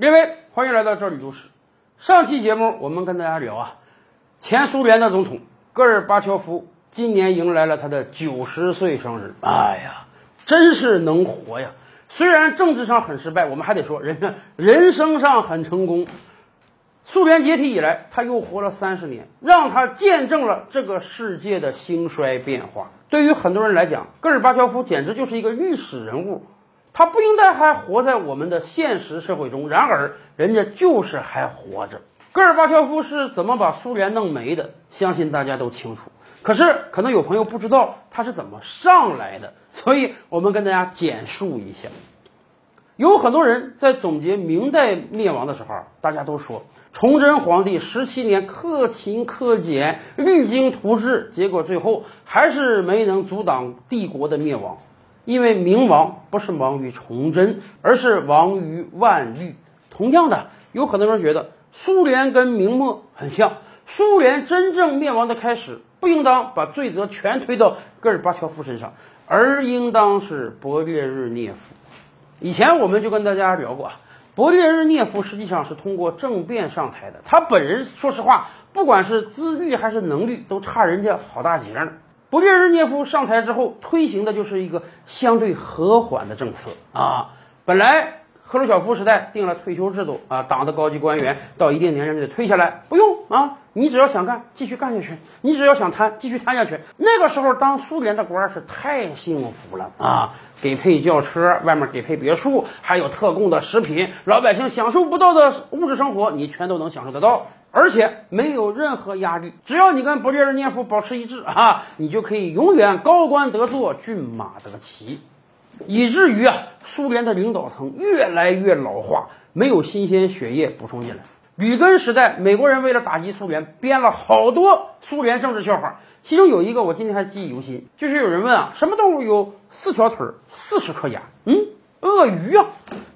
各位，欢迎来到这里都市。上期节目我们跟大家聊啊，前苏联的总统戈尔巴乔夫今年迎来了他的九十岁生日。哎呀，真是能活呀！虽然政治上很失败，我们还得说人 人生上很成功。苏联解体以来，他又活了三十年，让他见证了这个世界的兴衰变化。对于很多人来讲，戈尔巴乔夫简直就是一个历史人物，他不应该还活在我们的现实社会中。然而，人家就是还活着。戈尔巴乔夫是怎么把苏联弄没的？相信大家都清楚。可是，可能有朋友不知道他是怎么上来的，所以我们跟大家简述一下。有很多人在总结明代灭亡的时候，大家都说崇祯皇帝十七年克勤克俭，励精图治，结果最后还是没能阻挡帝国的灭亡。因为明亡不是亡于崇祯，而是亡于万历。同样的，有很多人觉得苏联跟明末很像，苏联真正灭亡的开始，不应当把罪责全推到戈尔巴乔夫身上，而应当是勃列日涅夫。以前我们就跟大家聊过啊，勃列日涅夫实际上是通过政变上台的。他本人说实话，不管是资历还是能力，都差人家好大截呢。勃列日涅夫上台之后，推行的就是一个相对和缓的政策啊。本来赫鲁晓夫时代定了退休制度啊，党的高级官员到一定年龄就得退下来，不用啊，你只要想干，继续干下去；你只要想贪，继续贪下去。那个时候当苏联的官是太幸福了啊，给配轿车，外面给配别墅，还有特供的食品，老百姓享受不到的物质生活，你全都能享受得到，而且没有任何压力。只要你跟勃列日涅夫保持一致啊，你就可以永远高官得坐，骏马得骑。以至于啊，苏联的领导层越来越老化，没有新鲜血液补充进来。吕根时代，美国人为了打击苏联，编了好多苏联政治笑话，其中有一个我今天还记忆犹新，就是有人问啊，什么动物有四条腿、四十颗牙？嗯，鳄鱼啊。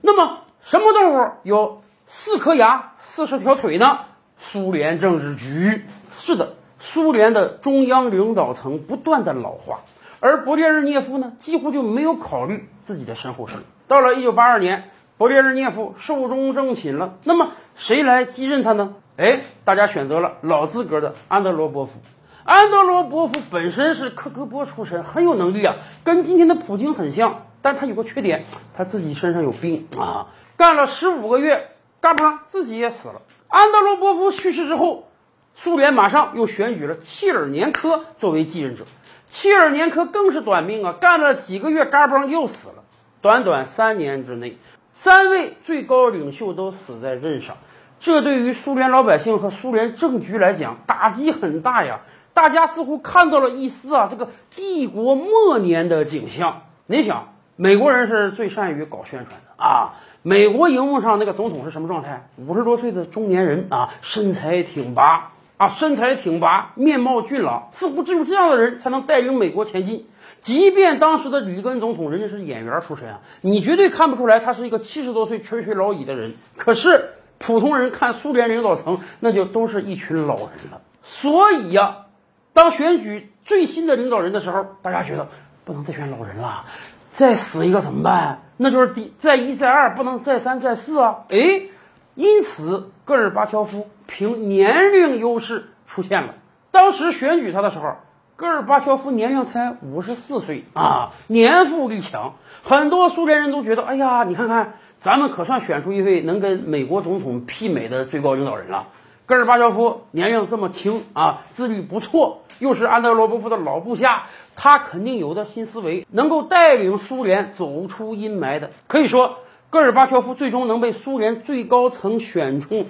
那么什么动物有四颗牙、四十条腿呢？苏联政治局。是的，苏联的中央领导层不断的老化。而勃列日涅夫呢，几乎就没有考虑自己的身后事。到了一九八二年，勃列日涅夫寿终正寝了。那么谁来继任他呢？哎，大家选择了老资格的安德罗波夫。安德罗波夫本身是科格波出身，很有能力啊，跟今天的普京很像。但他有个缺点，他自己身上有病啊。干了十五个月，嘎巴自己也死了。安德罗波夫去世之后，苏联马上又选举了切尔年科作为继任者。切尔年科更是短命啊，干了几个月，嘎嘣又死了。短短三年之内，三位最高领袖都死在任上，这对于苏联老百姓和苏联政局来讲打击很大呀。大家似乎看到了一丝啊，这个帝国末年的景象。你想，美国人是最善于搞宣传的啊。美国荧幕上那个总统是什么状态？五十多岁的中年人啊，身材挺拔。啊，身材挺拔，面貌俊朗，似乎只有这样的人才能带领美国前进。即便当时的里根总统，人家是演员出身啊，你绝对看不出来他是一个七十多岁垂垂老矣的人。可是普通人看苏联领导层，那就都是一群老人了。所以呀，当选举最新的领导人的时候，大家觉得不能再选老人了，再死一个怎么办？那就是第再一再二，不能再三再四啊！哎。因此，戈尔巴乔夫凭年龄优势出现了。当时选举他的时候，戈尔巴乔夫年龄才五十四岁啊，年富力强。很多苏联人都觉得，哎呀，你看看，咱们可算选出一位能跟美国总统媲美的最高领导人了。戈尔巴乔夫年龄这么轻啊，资历不错，又是安德罗波夫的老部下，他肯定有的新思维，能够带领苏联走出阴霾的。可以说。戈尔巴乔夫最终能被苏联最高层选中，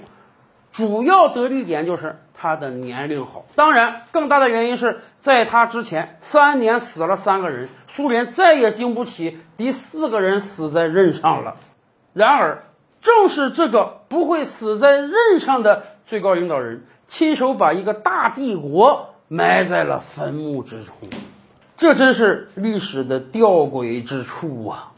主要得力点就是他的年龄好。当然，更大的原因是在他之前三年死了三个人，苏联再也经不起第四个人死在任上了。然而，正是这个不会死在任上的最高领导人，亲手把一个大帝国埋在了坟墓之中，这真是历史的吊诡之处啊！